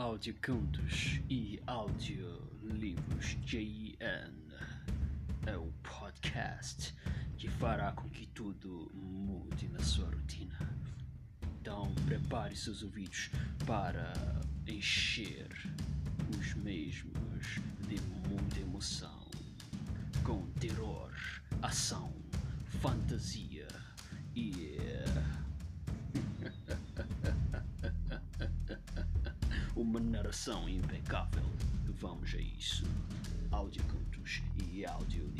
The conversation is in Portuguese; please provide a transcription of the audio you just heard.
Audiocontos e Audiolivros JN é o podcast que fará com que tudo mude na sua rotina. Então prepare seus ouvidos para encher os mesmos de muita emoção, com terror, ação, fantasia uma narração impecável. Vamos a isso. Audiocontos e audiolivros. Prepare-se.